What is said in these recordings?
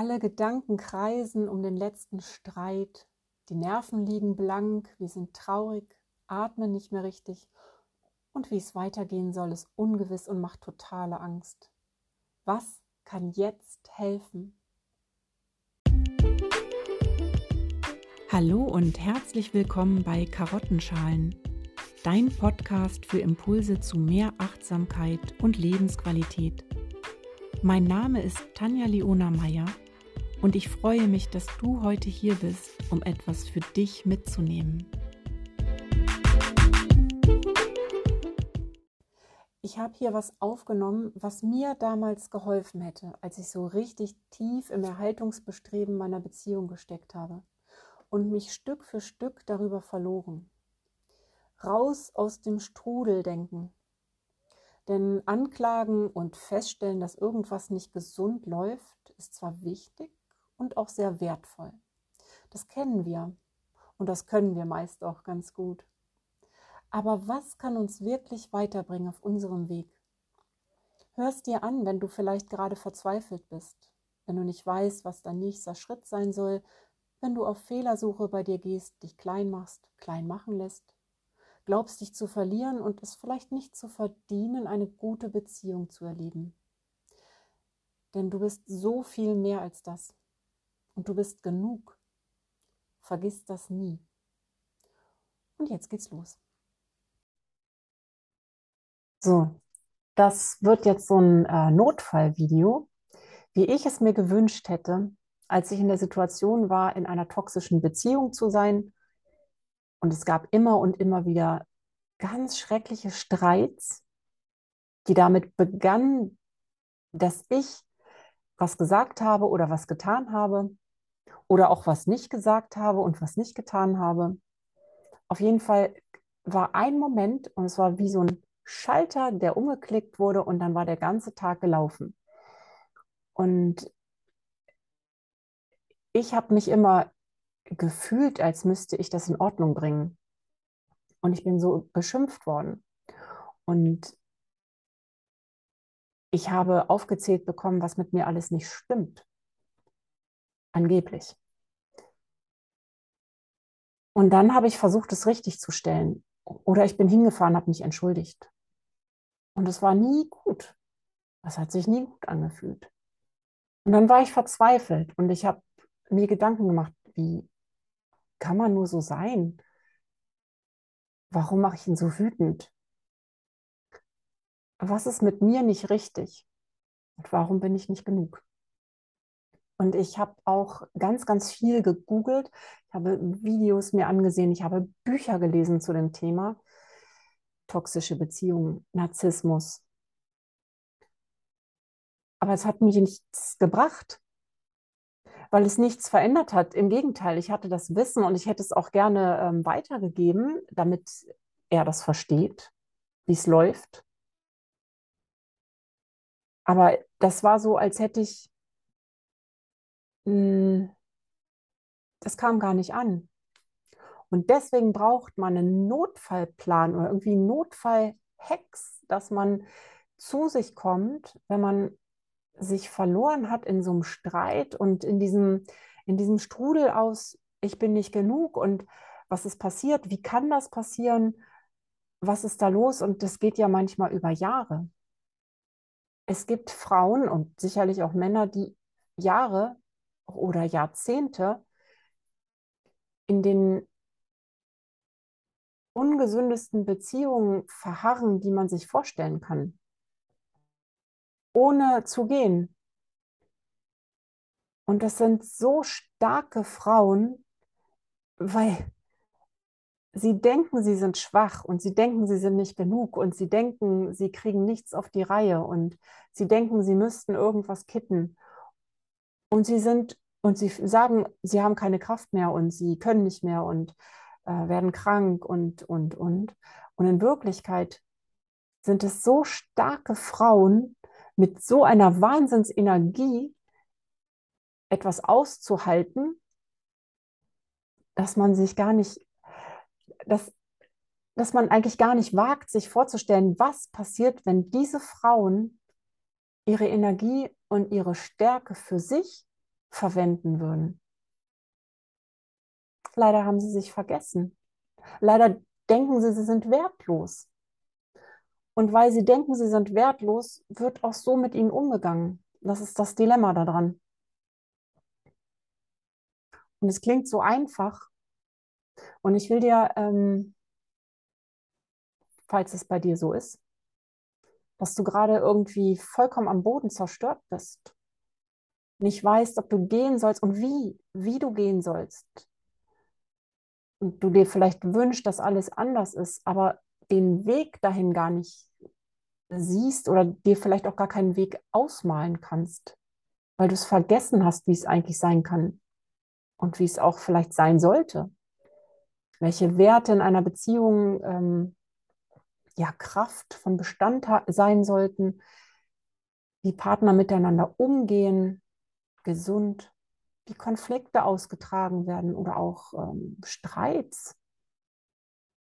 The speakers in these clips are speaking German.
Alle Gedanken kreisen um den letzten Streit. Die Nerven liegen blank, wir sind traurig, atmen nicht mehr richtig. Und wie es weitergehen soll, ist ungewiss und macht totale Angst. Was kann jetzt helfen? Hallo und herzlich willkommen bei Karottenschalen, dein Podcast für Impulse zu mehr Achtsamkeit und Lebensqualität. Mein Name ist Tanja Leona Meyer und ich freue mich, dass du heute hier bist, um etwas für dich mitzunehmen. Ich habe hier was aufgenommen, was mir damals geholfen hätte, als ich so richtig tief im Erhaltungsbestreben meiner Beziehung gesteckt habe und mich Stück für Stück darüber verloren. Raus aus dem Strudeldenken. Denn Anklagen und feststellen, dass irgendwas nicht gesund läuft, ist zwar wichtig, und auch sehr wertvoll. Das kennen wir und das können wir meist auch ganz gut. Aber was kann uns wirklich weiterbringen auf unserem Weg? Hör es dir an, wenn du vielleicht gerade verzweifelt bist, wenn du nicht weißt, was dein nächster Schritt sein soll, wenn du auf Fehlersuche bei dir gehst, dich klein machst, klein machen lässt, glaubst dich zu verlieren und es vielleicht nicht zu verdienen, eine gute Beziehung zu erleben. Denn du bist so viel mehr als das. Und du bist genug. Vergiss das nie. Und jetzt geht's los. So, das wird jetzt so ein äh, Notfallvideo, wie ich es mir gewünscht hätte, als ich in der Situation war, in einer toxischen Beziehung zu sein. Und es gab immer und immer wieder ganz schreckliche Streits, die damit begannen, dass ich was gesagt habe oder was getan habe, oder auch was nicht gesagt habe und was nicht getan habe. Auf jeden Fall war ein Moment und es war wie so ein Schalter, der umgeklickt wurde und dann war der ganze Tag gelaufen. Und ich habe mich immer gefühlt, als müsste ich das in Ordnung bringen. Und ich bin so beschimpft worden. Und ich habe aufgezählt bekommen, was mit mir alles nicht stimmt. Angeblich. Und dann habe ich versucht, es richtig zu stellen. Oder ich bin hingefahren, habe mich entschuldigt. Und es war nie gut. Es hat sich nie gut angefühlt. Und dann war ich verzweifelt und ich habe mir Gedanken gemacht, wie kann man nur so sein? Warum mache ich ihn so wütend? Was ist mit mir nicht richtig? Und warum bin ich nicht genug? Und ich habe auch ganz, ganz viel gegoogelt. Ich habe Videos mir angesehen. Ich habe Bücher gelesen zu dem Thema. Toxische Beziehungen, Narzissmus. Aber es hat mich nichts gebracht, weil es nichts verändert hat. Im Gegenteil, ich hatte das Wissen und ich hätte es auch gerne ähm, weitergegeben, damit er das versteht, wie es läuft. Aber das war so, als hätte ich hm, das kam gar nicht an. Und deswegen braucht man einen Notfallplan oder irgendwie Notfallhex, dass man zu sich kommt, wenn man sich verloren hat in so einem Streit und in diesem, in diesem Strudel aus, ich bin nicht genug und was ist passiert, wie kann das passieren, was ist da los und das geht ja manchmal über Jahre. Es gibt Frauen und sicherlich auch Männer, die Jahre oder Jahrzehnte in den ungesündesten Beziehungen verharren, die man sich vorstellen kann, ohne zu gehen. Und das sind so starke Frauen, weil sie denken, sie sind schwach und sie denken, sie sind nicht genug und sie denken, sie kriegen nichts auf die Reihe und sie denken, sie müssten irgendwas kitten. Und sie sind, und sie sagen, sie haben keine Kraft mehr und sie können nicht mehr und äh, werden krank und, und, und. Und in Wirklichkeit sind es so starke Frauen mit so einer Wahnsinnsenergie, etwas auszuhalten, dass man sich gar nicht, dass, dass man eigentlich gar nicht wagt, sich vorzustellen, was passiert, wenn diese Frauen ihre Energie und ihre Stärke für sich verwenden würden. Leider haben sie sich vergessen. Leider denken sie, sie sind wertlos. Und weil sie denken, sie sind wertlos, wird auch so mit ihnen umgegangen. Das ist das Dilemma daran. Und es klingt so einfach. Und ich will dir, ähm, falls es bei dir so ist, dass du gerade irgendwie vollkommen am Boden zerstört bist, nicht weißt, ob du gehen sollst und wie, wie du gehen sollst. Und du dir vielleicht wünschst, dass alles anders ist, aber den Weg dahin gar nicht siehst oder dir vielleicht auch gar keinen Weg ausmalen kannst, weil du es vergessen hast, wie es eigentlich sein kann und wie es auch vielleicht sein sollte. Welche Werte in einer Beziehung ähm, ja Kraft von Bestand sein sollten, wie Partner miteinander umgehen, gesund, wie Konflikte ausgetragen werden oder auch ähm, Streits.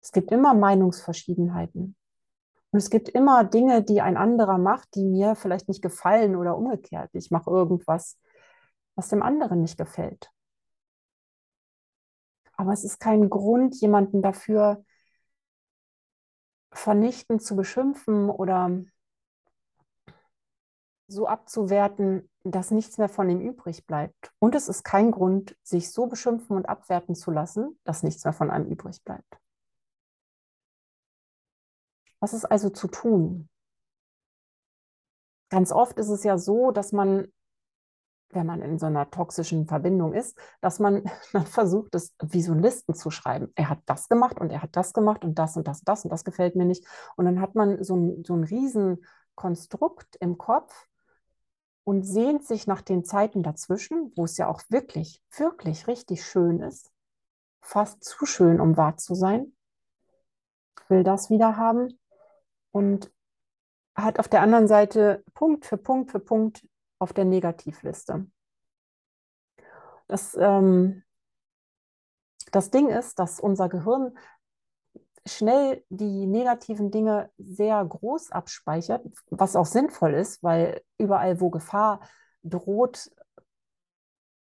Es gibt immer Meinungsverschiedenheiten. Und es gibt immer Dinge, die ein anderer macht, die mir vielleicht nicht gefallen oder umgekehrt. Ich mache irgendwas, was dem anderen nicht gefällt. Aber es ist kein Grund, jemanden dafür vernichtend zu beschimpfen oder so abzuwerten, dass nichts mehr von ihm übrig bleibt. Und es ist kein Grund, sich so beschimpfen und abwerten zu lassen, dass nichts mehr von einem übrig bleibt. Was ist also zu tun? Ganz oft ist es ja so, dass man, wenn man in so einer toxischen Verbindung ist, dass man dann versucht, es wie so Listen zu schreiben. Er hat das gemacht und er hat das gemacht und das und das und das und das gefällt mir nicht. Und dann hat man so ein, so ein Riesenkonstrukt im Kopf und sehnt sich nach den Zeiten dazwischen, wo es ja auch wirklich, wirklich richtig schön ist. Fast zu schön, um wahr zu sein. Will das wieder haben und hat auf der anderen Seite Punkt für Punkt für Punkt auf der Negativliste. Das, ähm, das Ding ist, dass unser Gehirn schnell die negativen Dinge sehr groß abspeichert, was auch sinnvoll ist, weil überall, wo Gefahr droht,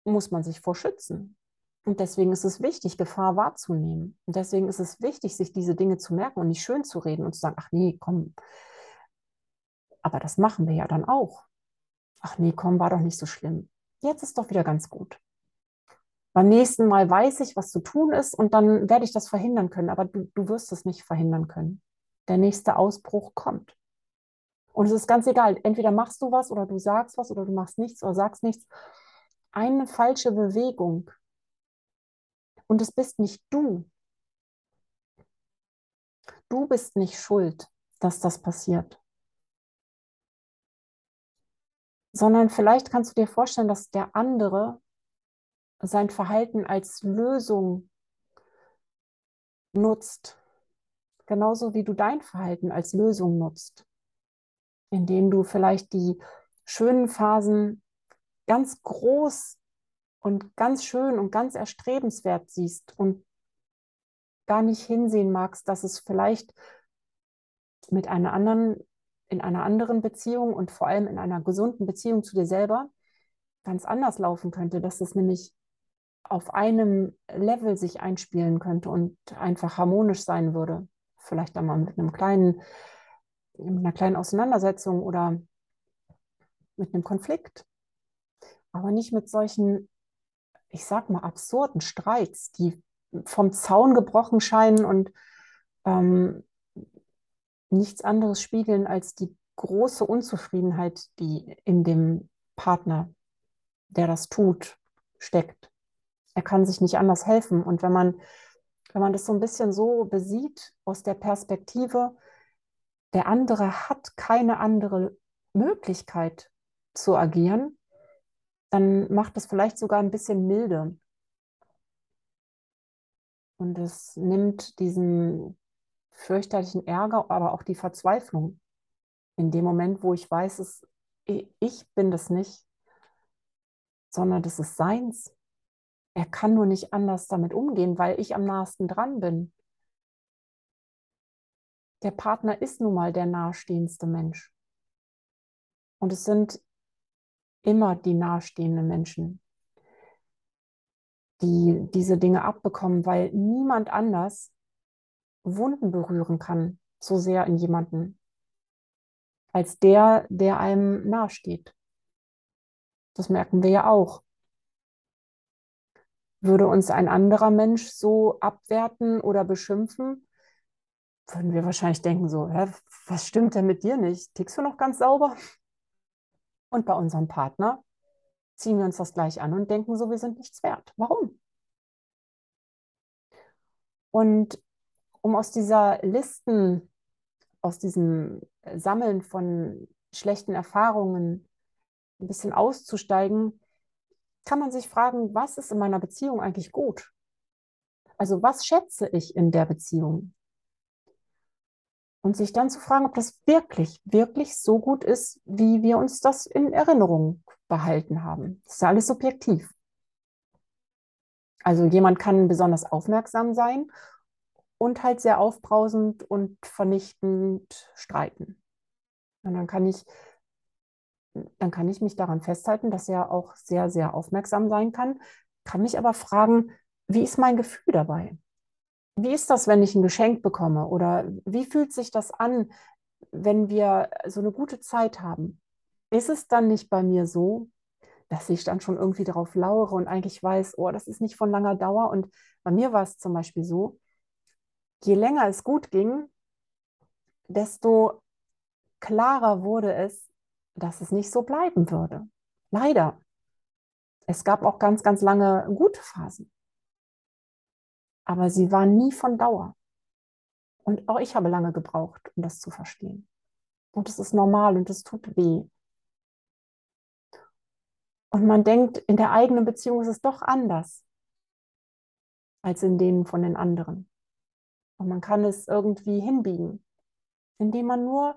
muss man sich vor schützen. Und deswegen ist es wichtig, Gefahr wahrzunehmen. Und deswegen ist es wichtig, sich diese Dinge zu merken und nicht schön zu reden und zu sagen, ach nee, komm. Aber das machen wir ja dann auch. Ach nee, komm, war doch nicht so schlimm. Jetzt ist doch wieder ganz gut. Beim nächsten Mal weiß ich, was zu tun ist und dann werde ich das verhindern können. Aber du, du wirst es nicht verhindern können. Der nächste Ausbruch kommt. Und es ist ganz egal, entweder machst du was oder du sagst was oder du machst nichts oder sagst nichts. Eine falsche Bewegung und es bist nicht du. Du bist nicht schuld, dass das passiert. Sondern vielleicht kannst du dir vorstellen, dass der andere sein Verhalten als Lösung nutzt. Genauso wie du dein Verhalten als Lösung nutzt. Indem du vielleicht die schönen Phasen ganz groß und ganz schön und ganz erstrebenswert siehst und gar nicht hinsehen magst, dass es vielleicht mit einer anderen, in einer anderen Beziehung und vor allem in einer gesunden Beziehung zu dir selber ganz anders laufen könnte, dass es nämlich auf einem Level sich einspielen könnte und einfach harmonisch sein würde. Vielleicht einmal mit einem kleinen, mit einer kleinen Auseinandersetzung oder mit einem Konflikt. Aber nicht mit solchen ich sag mal, absurden Streits, die vom Zaun gebrochen scheinen und ähm, nichts anderes spiegeln als die große Unzufriedenheit, die in dem Partner, der das tut, steckt. Er kann sich nicht anders helfen. Und wenn man, wenn man das so ein bisschen so besieht aus der Perspektive, der andere hat keine andere Möglichkeit zu agieren, dann macht es vielleicht sogar ein bisschen milde. Und es nimmt diesen fürchterlichen Ärger, aber auch die Verzweiflung. In dem Moment, wo ich weiß, es, ich bin das nicht, sondern das ist seins. Er kann nur nicht anders damit umgehen, weil ich am nahesten dran bin. Der Partner ist nun mal der nahestehendste Mensch. Und es sind immer die nahestehenden Menschen, die diese Dinge abbekommen, weil niemand anders Wunden berühren kann, so sehr in jemanden, als der, der einem nahesteht. Das merken wir ja auch. Würde uns ein anderer Mensch so abwerten oder beschimpfen, würden wir wahrscheinlich denken so, hä, was stimmt denn mit dir nicht? Tickst du noch ganz sauber? Und bei unserem Partner ziehen wir uns das gleich an und denken so, wir sind nichts wert. Warum? Und um aus dieser Listen, aus diesem Sammeln von schlechten Erfahrungen ein bisschen auszusteigen, kann man sich fragen, was ist in meiner Beziehung eigentlich gut? Also was schätze ich in der Beziehung? Und sich dann zu fragen, ob das wirklich, wirklich so gut ist, wie wir uns das in Erinnerung behalten haben. Das ist ja alles subjektiv. Also jemand kann besonders aufmerksam sein und halt sehr aufbrausend und vernichtend streiten. Und dann kann ich, dann kann ich mich daran festhalten, dass er auch sehr, sehr aufmerksam sein kann, kann mich aber fragen, wie ist mein Gefühl dabei? Wie ist das, wenn ich ein Geschenk bekomme? Oder wie fühlt sich das an, wenn wir so eine gute Zeit haben? Ist es dann nicht bei mir so, dass ich dann schon irgendwie darauf lauere und eigentlich weiß, oh, das ist nicht von langer Dauer? Und bei mir war es zum Beispiel so, je länger es gut ging, desto klarer wurde es, dass es nicht so bleiben würde. Leider. Es gab auch ganz, ganz lange gute Phasen. Aber sie waren nie von Dauer. Und auch ich habe lange gebraucht, um das zu verstehen. Und es ist normal und es tut weh. Und man denkt, in der eigenen Beziehung ist es doch anders als in denen von den anderen. Und man kann es irgendwie hinbiegen, indem man nur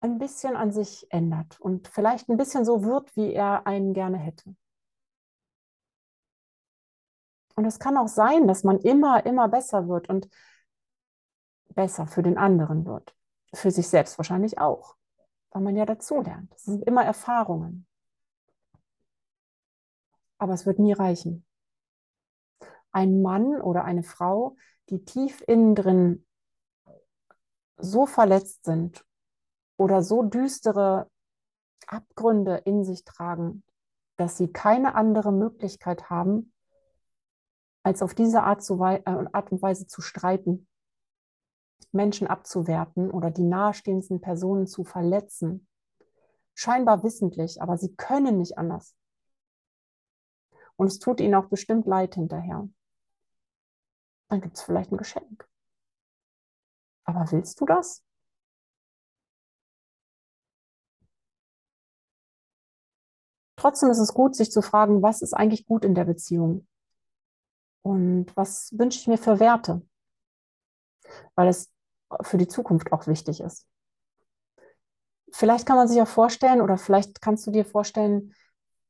ein bisschen an sich ändert und vielleicht ein bisschen so wird, wie er einen gerne hätte. Und es kann auch sein, dass man immer, immer besser wird und besser für den anderen wird. Für sich selbst wahrscheinlich auch, weil man ja dazulernt. Das sind immer Erfahrungen. Aber es wird nie reichen. Ein Mann oder eine Frau, die tief innen drin so verletzt sind oder so düstere Abgründe in sich tragen, dass sie keine andere Möglichkeit haben, als auf diese Art, äh, Art und Weise zu streiten, Menschen abzuwerten oder die nahestehendsten Personen zu verletzen. Scheinbar wissentlich, aber sie können nicht anders. Und es tut ihnen auch bestimmt leid hinterher dann gibt es vielleicht ein Geschenk. Aber willst du das? Trotzdem ist es gut, sich zu fragen, was ist eigentlich gut in der Beziehung? Und was wünsche ich mir für Werte? Weil es für die Zukunft auch wichtig ist. Vielleicht kann man sich auch vorstellen oder vielleicht kannst du dir vorstellen,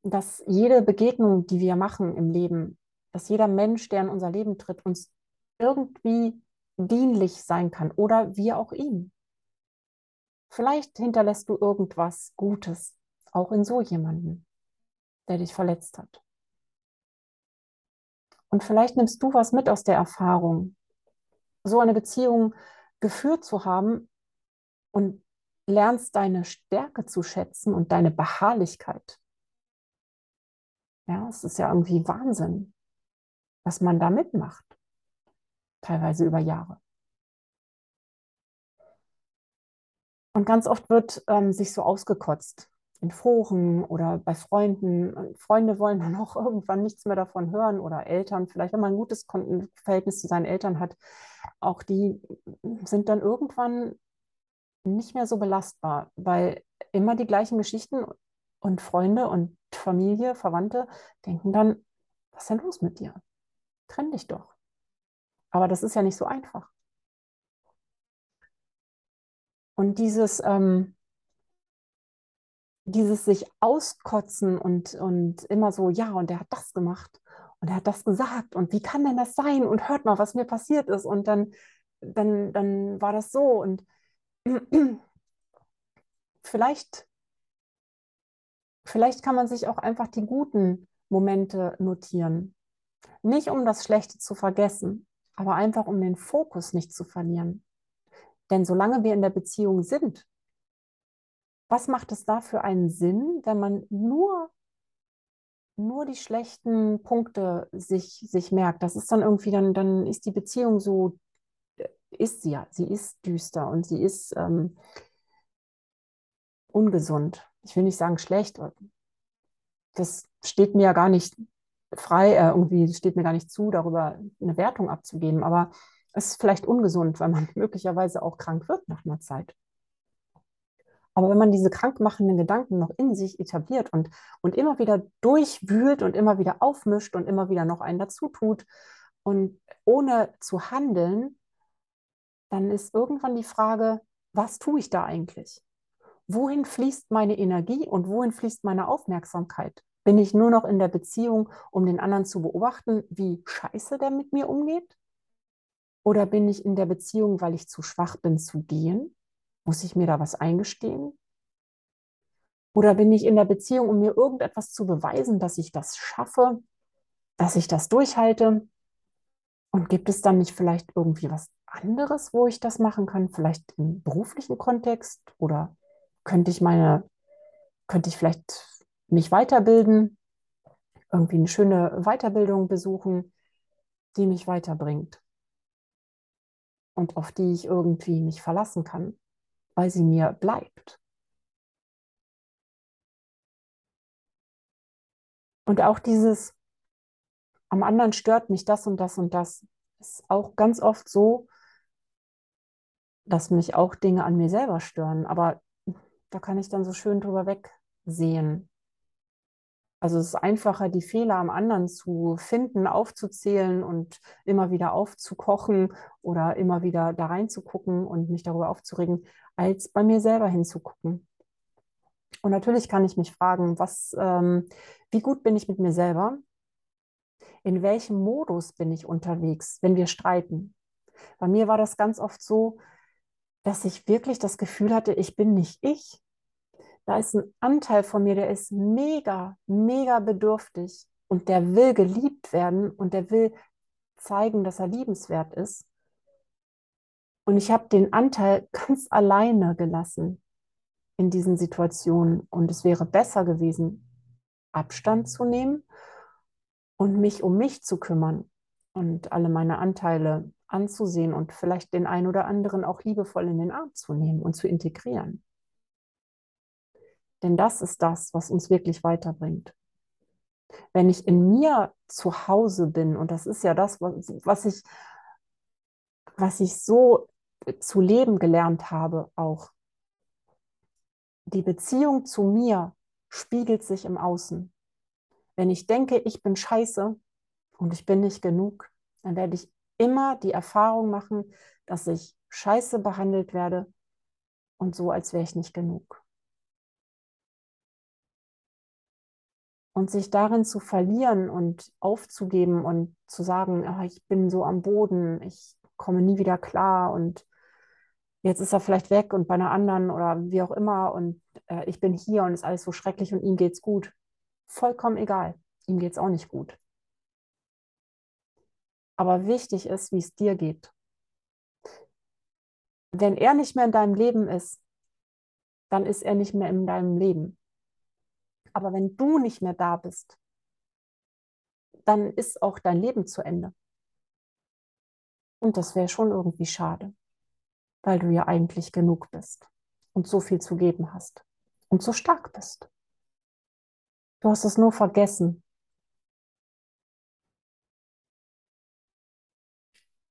dass jede Begegnung, die wir machen im Leben, dass jeder Mensch, der in unser Leben tritt, uns irgendwie dienlich sein kann oder wir auch ihm. Vielleicht hinterlässt du irgendwas Gutes, auch in so jemanden, der dich verletzt hat. Und vielleicht nimmst du was mit aus der Erfahrung, so eine Beziehung geführt zu haben und lernst deine Stärke zu schätzen und deine Beharrlichkeit. Ja, es ist ja irgendwie Wahnsinn, was man da mitmacht teilweise über Jahre. Und ganz oft wird ähm, sich so ausgekotzt in Foren oder bei Freunden. Und Freunde wollen dann auch irgendwann nichts mehr davon hören oder Eltern, vielleicht wenn man ein gutes Verhältnis zu seinen Eltern hat, auch die sind dann irgendwann nicht mehr so belastbar, weil immer die gleichen Geschichten und Freunde und Familie, Verwandte denken dann, was ist denn los mit dir? Trenn dich doch. Aber das ist ja nicht so einfach. Und dieses, ähm, dieses sich auskotzen und, und immer so, ja, und der hat das gemacht und er hat das gesagt und wie kann denn das sein und hört mal, was mir passiert ist und dann, dann, dann war das so und vielleicht, vielleicht kann man sich auch einfach die guten Momente notieren Nicht um das Schlechte zu vergessen, aber einfach um den Fokus nicht zu verlieren. Denn solange wir in der Beziehung sind, was macht es da für einen Sinn, wenn man nur, nur die schlechten Punkte sich, sich merkt? Das ist dann irgendwie, dann, dann ist die Beziehung so, äh, ist sie ja, sie ist düster und sie ist ähm, ungesund. Ich will nicht sagen schlecht, das steht mir ja gar nicht frei, äh, irgendwie steht mir gar nicht zu, darüber eine Wertung abzugeben, aber es ist vielleicht ungesund, weil man möglicherweise auch krank wird nach einer Zeit. Aber wenn man diese krankmachenden Gedanken noch in sich etabliert und, und immer wieder durchwühlt und immer wieder aufmischt und immer wieder noch einen dazu tut und ohne zu handeln, dann ist irgendwann die Frage, was tue ich da eigentlich? Wohin fließt meine Energie und wohin fließt meine Aufmerksamkeit? Bin ich nur noch in der Beziehung, um den anderen zu beobachten, wie scheiße der mit mir umgeht? Oder bin ich in der Beziehung, weil ich zu schwach bin zu gehen? Muss ich mir da was eingestehen? Oder bin ich in der Beziehung, um mir irgendetwas zu beweisen, dass ich das schaffe, dass ich das durchhalte? Und gibt es dann nicht vielleicht irgendwie was anderes, wo ich das machen kann? Vielleicht im beruflichen Kontext? Oder könnte ich meine, könnte ich vielleicht mich weiterbilden, irgendwie eine schöne Weiterbildung besuchen, die mich weiterbringt und auf die ich irgendwie mich verlassen kann, weil sie mir bleibt. Und auch dieses, am anderen stört mich das und das und das, ist auch ganz oft so, dass mich auch Dinge an mir selber stören. Aber da kann ich dann so schön drüber wegsehen. Also es ist einfacher, die Fehler am anderen zu finden, aufzuzählen und immer wieder aufzukochen oder immer wieder da reinzugucken und mich darüber aufzuregen, als bei mir selber hinzugucken. Und natürlich kann ich mich fragen, was, ähm, wie gut bin ich mit mir selber? In welchem Modus bin ich unterwegs, wenn wir streiten? Bei mir war das ganz oft so, dass ich wirklich das Gefühl hatte, ich bin nicht ich. Da ist ein Anteil von mir, der ist mega, mega bedürftig und der will geliebt werden und der will zeigen, dass er liebenswert ist. Und ich habe den Anteil ganz alleine gelassen in diesen Situationen. Und es wäre besser gewesen, Abstand zu nehmen und mich um mich zu kümmern und alle meine Anteile anzusehen und vielleicht den einen oder anderen auch liebevoll in den Arm zu nehmen und zu integrieren. Denn das ist das, was uns wirklich weiterbringt. Wenn ich in mir zu Hause bin, und das ist ja das, was ich, was ich so zu leben gelernt habe, auch die Beziehung zu mir spiegelt sich im Außen. Wenn ich denke, ich bin scheiße und ich bin nicht genug, dann werde ich immer die Erfahrung machen, dass ich scheiße behandelt werde und so, als wäre ich nicht genug. Und sich darin zu verlieren und aufzugeben und zu sagen, oh, ich bin so am Boden, ich komme nie wieder klar und jetzt ist er vielleicht weg und bei einer anderen oder wie auch immer und äh, ich bin hier und ist alles so schrecklich und ihm geht's gut. Vollkommen egal. Ihm geht's auch nicht gut. Aber wichtig ist, wie es dir geht. Wenn er nicht mehr in deinem Leben ist, dann ist er nicht mehr in deinem Leben. Aber wenn du nicht mehr da bist, dann ist auch dein Leben zu Ende. Und das wäre schon irgendwie schade weil du ja eigentlich genug bist und so viel zu geben hast und so stark bist. Du hast es nur vergessen.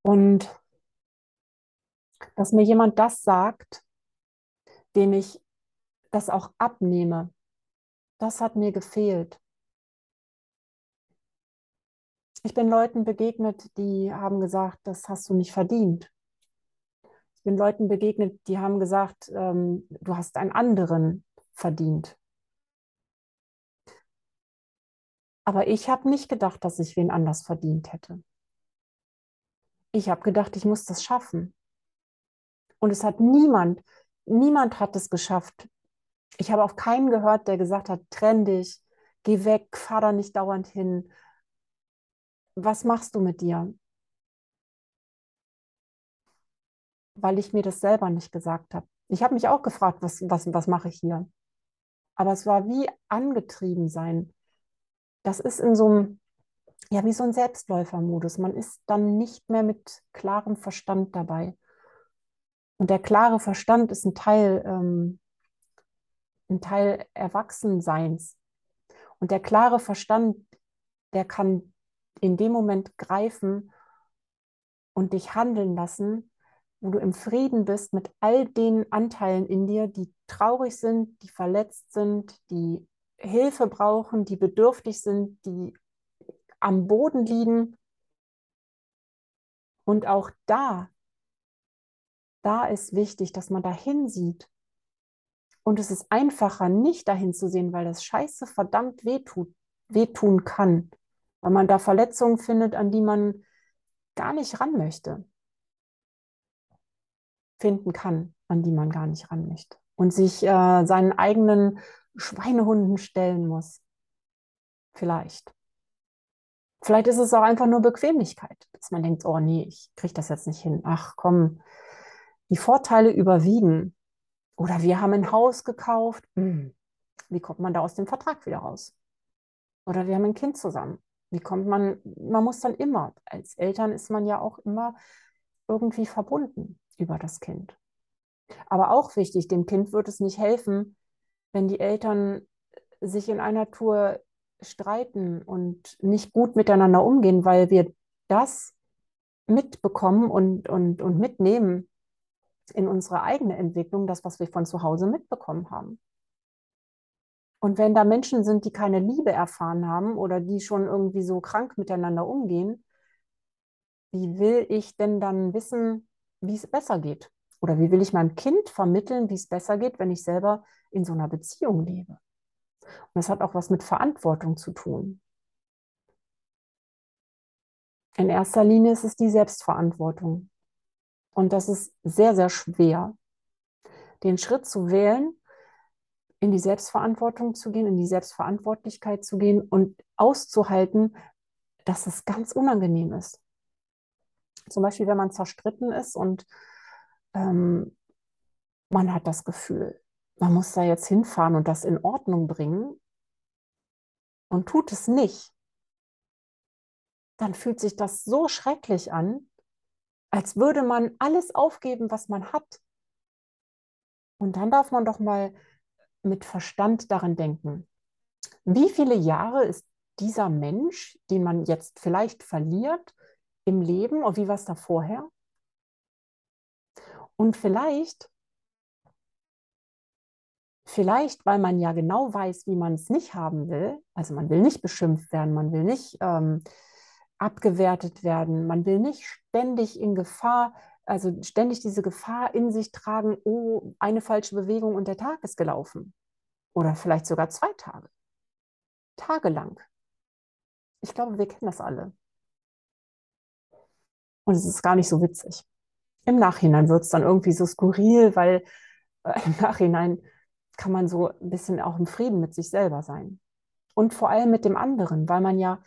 Und dass mir jemand das sagt, dem ich das auch abnehme, das hat mir gefehlt. Ich bin Leuten begegnet, die haben gesagt, das hast du nicht verdient. Bin Leuten begegnet, die haben gesagt, ähm, du hast einen anderen verdient. Aber ich habe nicht gedacht, dass ich wen anders verdient hätte. Ich habe gedacht, ich muss das schaffen. Und es hat niemand, niemand hat es geschafft. Ich habe auf keinen gehört, der gesagt hat, trenn dich, geh weg, fahr da nicht dauernd hin, was machst du mit dir? Weil ich mir das selber nicht gesagt habe. Ich habe mich auch gefragt, was, was, was mache ich hier? Aber es war wie angetrieben sein. Das ist in so einem, ja, wie so ein Selbstläufermodus. Man ist dann nicht mehr mit klarem Verstand dabei. Und der klare Verstand ist ein Teil, ähm, ein Teil Erwachsenseins. Und der klare Verstand, der kann in dem Moment greifen und dich handeln lassen, wo du im Frieden bist mit all den Anteilen in dir, die traurig sind, die verletzt sind, die Hilfe brauchen, die bedürftig sind, die am Boden liegen. Und auch da, da ist wichtig, dass man dahin sieht. Und es ist einfacher, nicht dahin zu sehen, weil das Scheiße verdammt wehtut, wehtun kann. Weil man da Verletzungen findet, an die man gar nicht ran möchte. Finden kann, an die man gar nicht ran möchte. Und sich äh, seinen eigenen Schweinehunden stellen muss. Vielleicht. Vielleicht ist es auch einfach nur Bequemlichkeit, dass man denkt, oh nee, ich kriege das jetzt nicht hin. Ach komm, die Vorteile überwiegen. Oder wir haben ein Haus gekauft. Hm, wie kommt man da aus dem Vertrag wieder raus? Oder wir haben ein Kind zusammen. Wie kommt man, man muss dann immer, als Eltern ist man ja auch immer irgendwie verbunden über das Kind. Aber auch wichtig, dem Kind wird es nicht helfen, wenn die Eltern sich in einer Tour streiten und nicht gut miteinander umgehen, weil wir das mitbekommen und, und, und mitnehmen in unsere eigene Entwicklung, das, was wir von zu Hause mitbekommen haben. Und wenn da Menschen sind, die keine Liebe erfahren haben oder die schon irgendwie so krank miteinander umgehen, wie will ich denn dann wissen, wie es besser geht? Oder wie will ich meinem Kind vermitteln, wie es besser geht, wenn ich selber in so einer Beziehung lebe? Und das hat auch was mit Verantwortung zu tun. In erster Linie ist es die Selbstverantwortung. Und das ist sehr, sehr schwer, den Schritt zu wählen, in die Selbstverantwortung zu gehen, in die Selbstverantwortlichkeit zu gehen und auszuhalten, dass es ganz unangenehm ist. Zum Beispiel, wenn man zerstritten ist und ähm, man hat das Gefühl, man muss da jetzt hinfahren und das in Ordnung bringen und tut es nicht, dann fühlt sich das so schrecklich an, als würde man alles aufgeben, was man hat. Und dann darf man doch mal mit Verstand daran denken. Wie viele Jahre ist dieser Mensch, den man jetzt vielleicht verliert, im Leben und wie war es da vorher? Und vielleicht, vielleicht, weil man ja genau weiß, wie man es nicht haben will, also man will nicht beschimpft werden, man will nicht ähm, abgewertet werden, man will nicht ständig in Gefahr also ständig diese Gefahr in sich tragen, oh, eine falsche Bewegung und der Tag ist gelaufen. Oder vielleicht sogar zwei Tage. Tagelang. Ich glaube, wir kennen das alle. Und es ist gar nicht so witzig. Im Nachhinein wird es dann irgendwie so skurril, weil äh, im Nachhinein kann man so ein bisschen auch im Frieden mit sich selber sein. Und vor allem mit dem anderen, weil man ja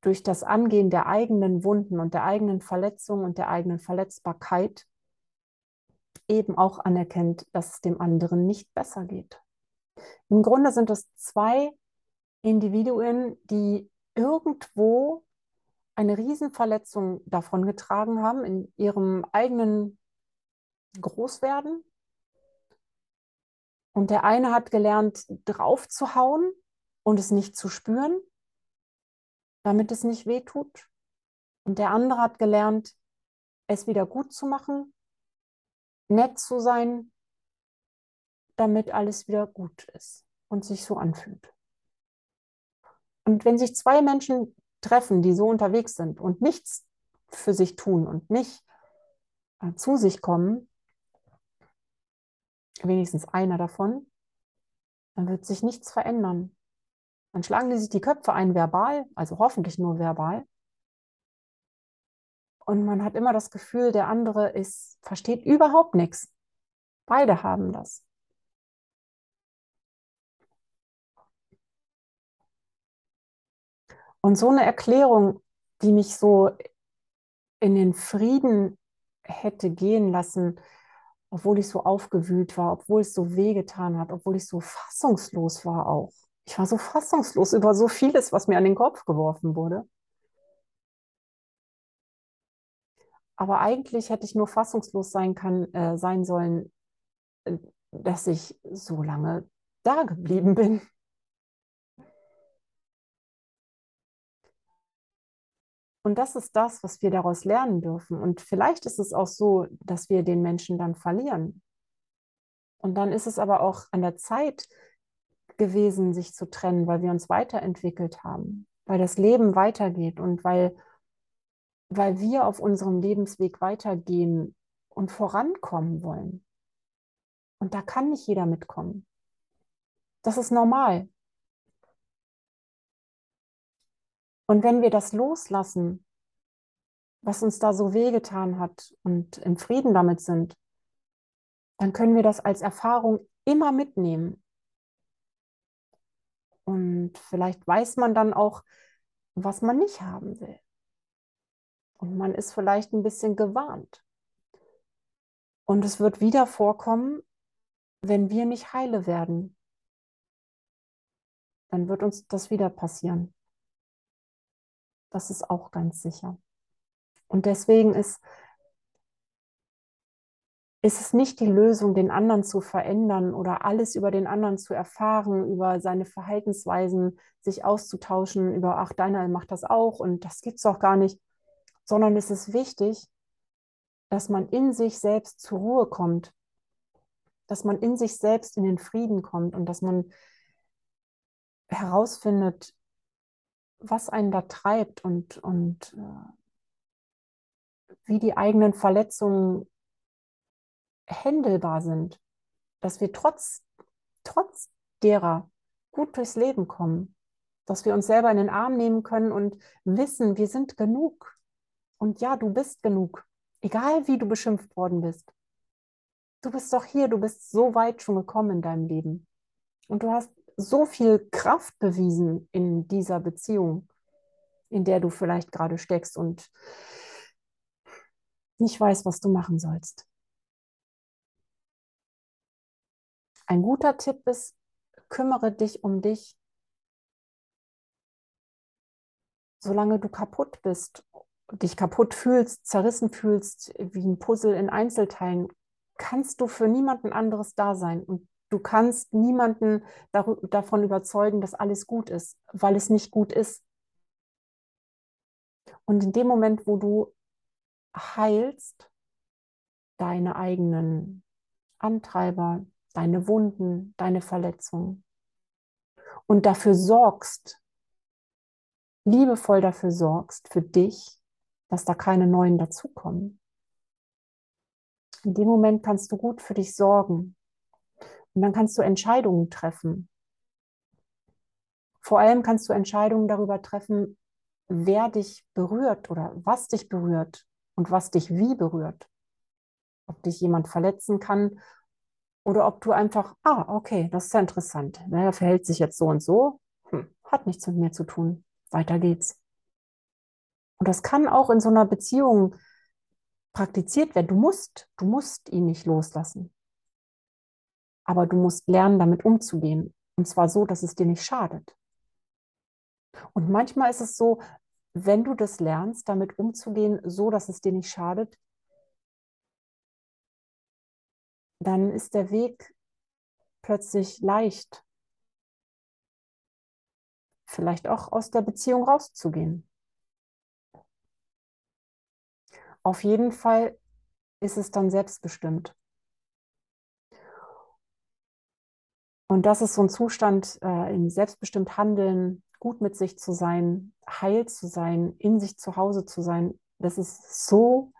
durch das Angehen der eigenen Wunden und der eigenen Verletzungen und der eigenen Verletzbarkeit eben auch anerkennt, dass es dem anderen nicht besser geht. Im Grunde sind es zwei Individuen, die irgendwo eine Riesenverletzung davongetragen haben in ihrem eigenen Großwerden. Und der eine hat gelernt, draufzuhauen und es nicht zu spüren damit es nicht weh tut. Und der andere hat gelernt, es wieder gut zu machen, nett zu sein, damit alles wieder gut ist und sich so anfühlt. Und wenn sich zwei Menschen treffen, die so unterwegs sind und nichts für sich tun und nicht äh, zu sich kommen, wenigstens einer davon, dann wird sich nichts verändern. Dann schlagen die sich die Köpfe ein verbal, also hoffentlich nur verbal. Und man hat immer das Gefühl, der andere ist, versteht überhaupt nichts. Beide haben das. Und so eine Erklärung, die mich so in den Frieden hätte gehen lassen, obwohl ich so aufgewühlt war, obwohl es so wehgetan hat, obwohl ich so fassungslos war auch. Ich war so fassungslos über so vieles, was mir an den Kopf geworfen wurde. Aber eigentlich hätte ich nur fassungslos sein, kann, äh, sein sollen, äh, dass ich so lange da geblieben bin. Und das ist das, was wir daraus lernen dürfen. Und vielleicht ist es auch so, dass wir den Menschen dann verlieren. Und dann ist es aber auch an der Zeit gewesen, sich zu trennen, weil wir uns weiterentwickelt haben, weil das Leben weitergeht und weil, weil wir auf unserem Lebensweg weitergehen und vorankommen wollen. Und da kann nicht jeder mitkommen. Das ist normal. Und wenn wir das loslassen, was uns da so wehgetan hat und im Frieden damit sind, dann können wir das als Erfahrung immer mitnehmen. Und vielleicht weiß man dann auch, was man nicht haben will. Und man ist vielleicht ein bisschen gewarnt. Und es wird wieder vorkommen, wenn wir nicht heile werden. Dann wird uns das wieder passieren. Das ist auch ganz sicher. Und deswegen ist, ist es nicht die Lösung, den anderen zu verändern oder alles über den anderen zu erfahren, über seine Verhaltensweisen sich auszutauschen, über, ach, deiner macht das auch und das gibt es auch gar nicht, sondern es ist wichtig, dass man in sich selbst zur Ruhe kommt, dass man in sich selbst in den Frieden kommt und dass man herausfindet, was einen da treibt und, und äh, wie die eigenen Verletzungen händelbar sind, dass wir trotz, trotz derer gut durchs Leben kommen, dass wir uns selber in den Arm nehmen können und wissen, wir sind genug. Und ja, du bist genug, egal wie du beschimpft worden bist. Du bist doch hier, du bist so weit schon gekommen in deinem Leben. Und du hast so viel Kraft bewiesen in dieser Beziehung, in der du vielleicht gerade steckst und nicht weißt, was du machen sollst. Ein guter Tipp ist, kümmere dich um dich, solange du kaputt bist, dich kaputt fühlst, zerrissen fühlst, wie ein Puzzle in Einzelteilen, kannst du für niemanden anderes da sein. Und Du kannst niemanden davon überzeugen, dass alles gut ist, weil es nicht gut ist. Und in dem Moment, wo du heilst, deine eigenen Antreiber, deine Wunden, deine Verletzungen und dafür sorgst, liebevoll dafür sorgst, für dich, dass da keine neuen dazukommen. In dem Moment kannst du gut für dich sorgen und dann kannst du Entscheidungen treffen. Vor allem kannst du Entscheidungen darüber treffen, wer dich berührt oder was dich berührt und was dich wie berührt. Ob dich jemand verletzen kann oder ob du einfach, ah, okay, das ist ja interessant. Er verhält sich jetzt so und so, hm, hat nichts mit mir zu tun. Weiter geht's. Und das kann auch in so einer Beziehung praktiziert werden. Du musst, du musst ihn nicht loslassen. Aber du musst lernen, damit umzugehen. Und zwar so, dass es dir nicht schadet. Und manchmal ist es so, wenn du das lernst, damit umzugehen, so dass es dir nicht schadet, dann ist der Weg plötzlich leicht. Vielleicht auch aus der Beziehung rauszugehen. Auf jeden Fall ist es dann selbstbestimmt. Und das ist so ein Zustand, äh, in selbstbestimmt handeln, gut mit sich zu sein, heil zu sein, in sich zu Hause zu sein. Das ist so,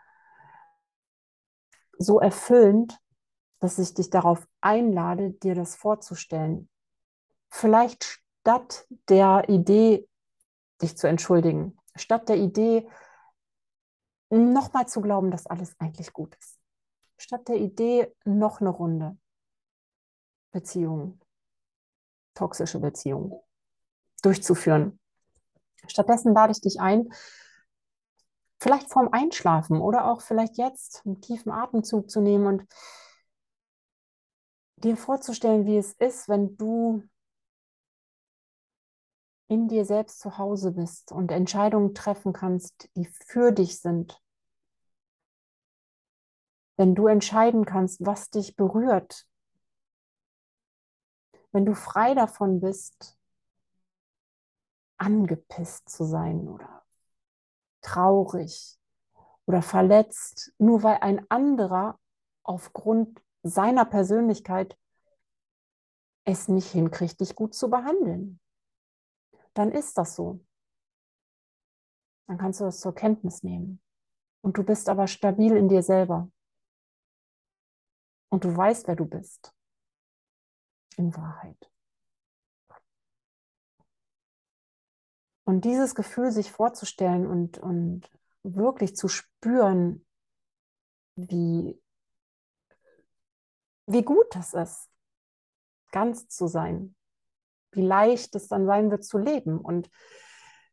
so erfüllend, dass ich dich darauf einlade, dir das vorzustellen. Vielleicht statt der Idee, dich zu entschuldigen, statt der Idee, nochmal zu glauben, dass alles eigentlich gut ist. Statt der Idee, noch eine Runde. Beziehungen, toxische Beziehungen durchzuführen. Stattdessen lade ich dich ein, vielleicht vorm Einschlafen oder auch vielleicht jetzt einen tiefen Atemzug zu nehmen und dir vorzustellen, wie es ist, wenn du in dir selbst zu Hause bist und Entscheidungen treffen kannst, die für dich sind. Wenn du entscheiden kannst, was dich berührt. Wenn du frei davon bist, angepisst zu sein oder traurig oder verletzt, nur weil ein anderer aufgrund seiner Persönlichkeit es nicht hinkriegt, dich gut zu behandeln. Dann ist das so. Dann kannst du das zur Kenntnis nehmen. Und du bist aber stabil in dir selber. Und du weißt, wer du bist. In Wahrheit. Und dieses Gefühl sich vorzustellen und, und wirklich zu spüren, wie, wie gut das ist, ganz zu sein, wie leicht es dann sein wird zu leben und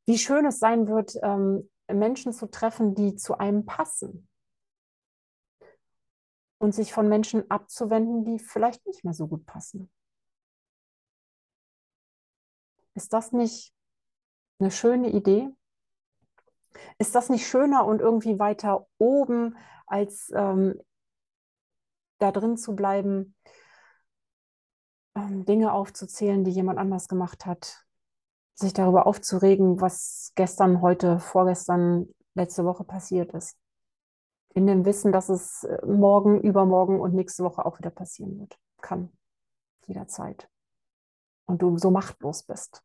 wie schön es sein wird, ähm, Menschen zu treffen, die zu einem passen und sich von Menschen abzuwenden, die vielleicht nicht mehr so gut passen. Ist das nicht eine schöne Idee? Ist das nicht schöner und irgendwie weiter oben, als ähm, da drin zu bleiben, ähm, Dinge aufzuzählen, die jemand anders gemacht hat, sich darüber aufzuregen, was gestern, heute, vorgestern, letzte Woche passiert ist. In dem Wissen, dass es äh, morgen, übermorgen und nächste Woche auch wieder passieren wird. Kann. Jederzeit. Und du so machtlos bist.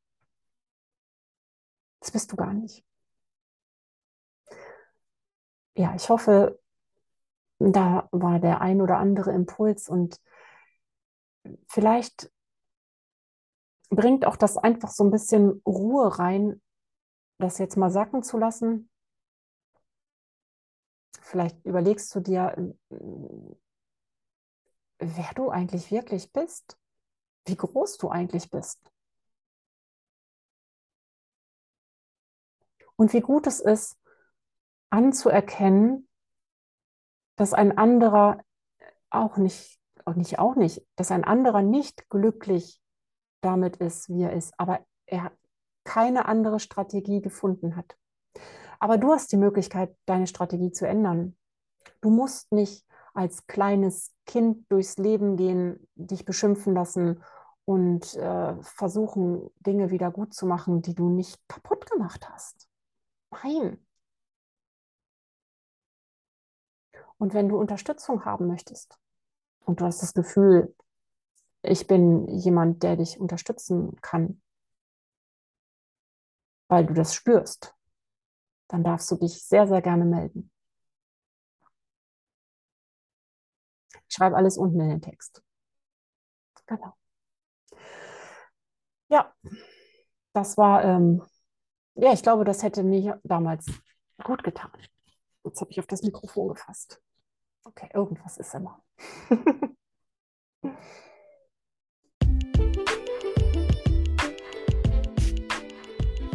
Das bist du gar nicht. Ja, ich hoffe, da war der ein oder andere Impuls und vielleicht bringt auch das einfach so ein bisschen Ruhe rein, das jetzt mal sacken zu lassen. Vielleicht überlegst du dir, wer du eigentlich wirklich bist, wie groß du eigentlich bist. Und wie gut es ist, anzuerkennen, dass ein anderer auch nicht, auch nicht, auch nicht, dass ein anderer nicht glücklich damit ist, wie er ist, aber er keine andere Strategie gefunden hat. Aber du hast die Möglichkeit, deine Strategie zu ändern. Du musst nicht als kleines Kind durchs Leben gehen, dich beschimpfen lassen und äh, versuchen, Dinge wieder gut zu machen, die du nicht kaputt gemacht hast. Nein. Und wenn du Unterstützung haben möchtest und du hast das Gefühl, ich bin jemand, der dich unterstützen kann, weil du das spürst, dann darfst du dich sehr, sehr gerne melden. Ich schreibe alles unten in den Text. Genau. Ja, das war ähm, ja, ich glaube, das hätte mir damals gut getan. Jetzt habe ich auf das Mikrofon gefasst. Okay, irgendwas ist immer.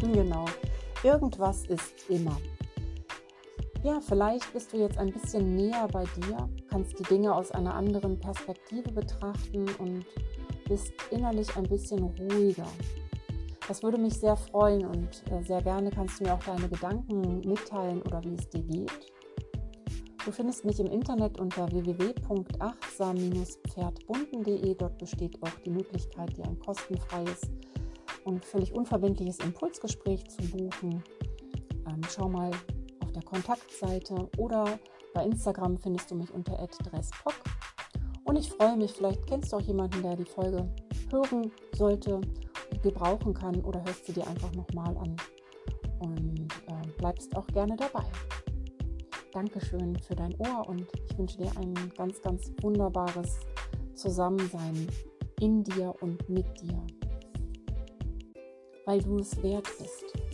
genau, irgendwas ist immer. Ja, vielleicht bist du jetzt ein bisschen näher bei dir, kannst die Dinge aus einer anderen Perspektive betrachten und bist innerlich ein bisschen ruhiger. Das würde mich sehr freuen und äh, sehr gerne kannst du mir auch deine Gedanken mitteilen oder wie es dir geht. Du findest mich im Internet unter www.achtsam-pferdbunden.de. Dort besteht auch die Möglichkeit, dir ein kostenfreies und völlig unverbindliches Impulsgespräch zu buchen. Ähm, schau mal auf der Kontaktseite oder bei Instagram findest du mich unter @dresspop. Und ich freue mich, vielleicht kennst du auch jemanden, der die Folge hören sollte gebrauchen kann oder hörst du dir einfach nochmal an und äh, bleibst auch gerne dabei. Dankeschön für dein Ohr und ich wünsche dir ein ganz, ganz wunderbares Zusammensein in dir und mit dir, weil du es wert bist.